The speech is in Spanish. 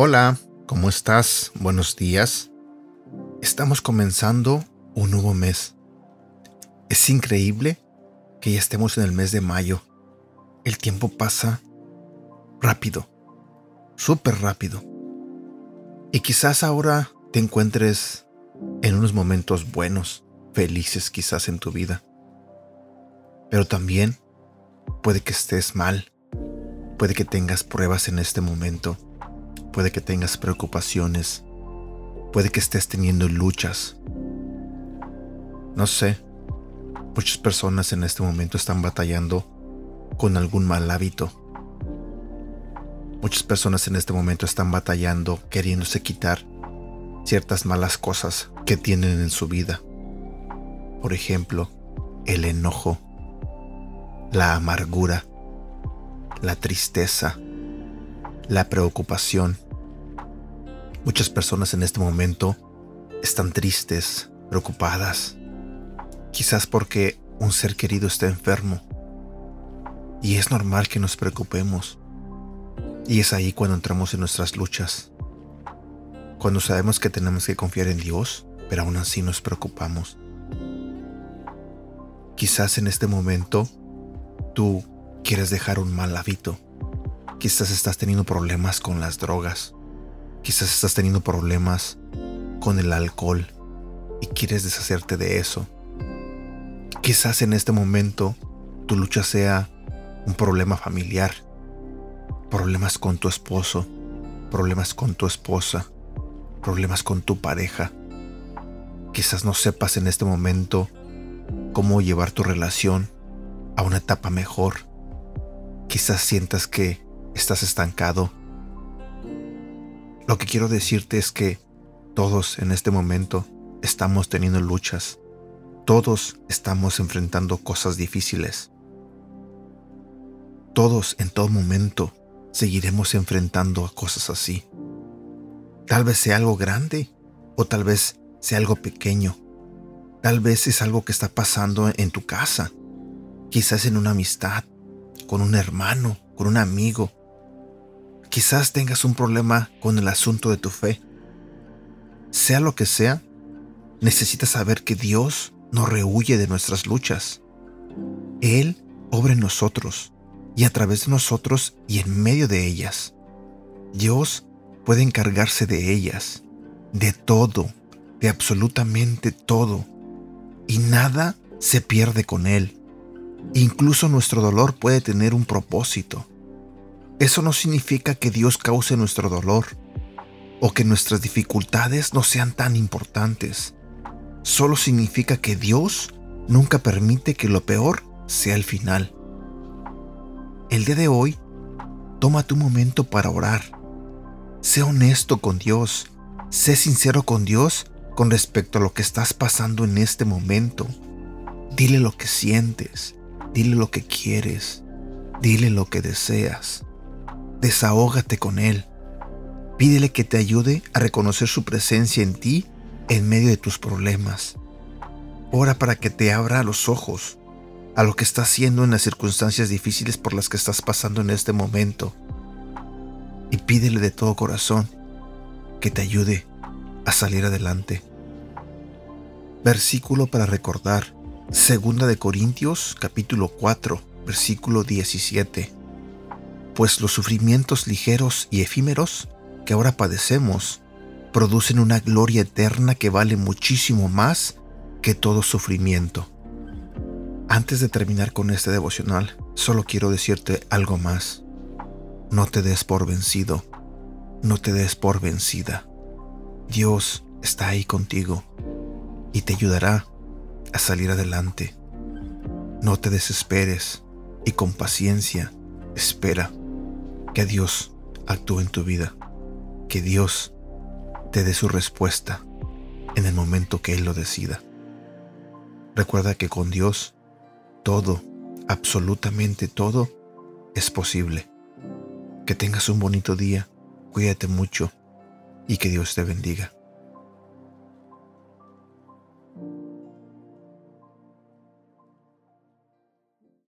Hola, ¿cómo estás? Buenos días. Estamos comenzando un nuevo mes. Es increíble que ya estemos en el mes de mayo. El tiempo pasa rápido, súper rápido. Y quizás ahora te encuentres en unos momentos buenos, felices quizás en tu vida. Pero también puede que estés mal, puede que tengas pruebas en este momento Puede que tengas preocupaciones. Puede que estés teniendo luchas. No sé. Muchas personas en este momento están batallando con algún mal hábito. Muchas personas en este momento están batallando queriéndose quitar ciertas malas cosas que tienen en su vida. Por ejemplo, el enojo, la amargura, la tristeza, la preocupación, Muchas personas en este momento están tristes, preocupadas, quizás porque un ser querido está enfermo. Y es normal que nos preocupemos. Y es ahí cuando entramos en nuestras luchas. Cuando sabemos que tenemos que confiar en Dios, pero aún así nos preocupamos. Quizás en este momento tú quieres dejar un mal hábito. Quizás estás teniendo problemas con las drogas. Quizás estás teniendo problemas con el alcohol y quieres deshacerte de eso. Quizás en este momento tu lucha sea un problema familiar, problemas con tu esposo, problemas con tu esposa, problemas con tu pareja. Quizás no sepas en este momento cómo llevar tu relación a una etapa mejor. Quizás sientas que estás estancado lo que quiero decirte es que todos en este momento estamos teniendo luchas. Todos estamos enfrentando cosas difíciles. Todos en todo momento seguiremos enfrentando a cosas así. Tal vez sea algo grande o tal vez sea algo pequeño. Tal vez es algo que está pasando en tu casa, quizás en una amistad, con un hermano, con un amigo, Quizás tengas un problema con el asunto de tu fe. Sea lo que sea, necesitas saber que Dios no rehuye de nuestras luchas. Él obra en nosotros y a través de nosotros y en medio de ellas. Dios puede encargarse de ellas, de todo, de absolutamente todo, y nada se pierde con Él. Incluso nuestro dolor puede tener un propósito. Eso no significa que Dios cause nuestro dolor o que nuestras dificultades no sean tan importantes. Solo significa que Dios nunca permite que lo peor sea el final. El día de hoy, tómate un momento para orar. Sé honesto con Dios. Sé sincero con Dios con respecto a lo que estás pasando en este momento. Dile lo que sientes. Dile lo que quieres. Dile lo que deseas desahógate con Él. Pídele que te ayude a reconocer su presencia en ti en medio de tus problemas. Ora para que te abra los ojos a lo que estás haciendo en las circunstancias difíciles por las que estás pasando en este momento. Y pídele de todo corazón que te ayude a salir adelante. Versículo para recordar. Segunda de Corintios capítulo 4, versículo 17 pues los sufrimientos ligeros y efímeros que ahora padecemos producen una gloria eterna que vale muchísimo más que todo sufrimiento. Antes de terminar con este devocional, solo quiero decirte algo más. No te des por vencido, no te des por vencida. Dios está ahí contigo y te ayudará a salir adelante. No te desesperes y con paciencia espera que Dios actúe en tu vida, que Dios te dé su respuesta en el momento que Él lo decida. Recuerda que con Dios todo, absolutamente todo, es posible. Que tengas un bonito día, cuídate mucho y que Dios te bendiga.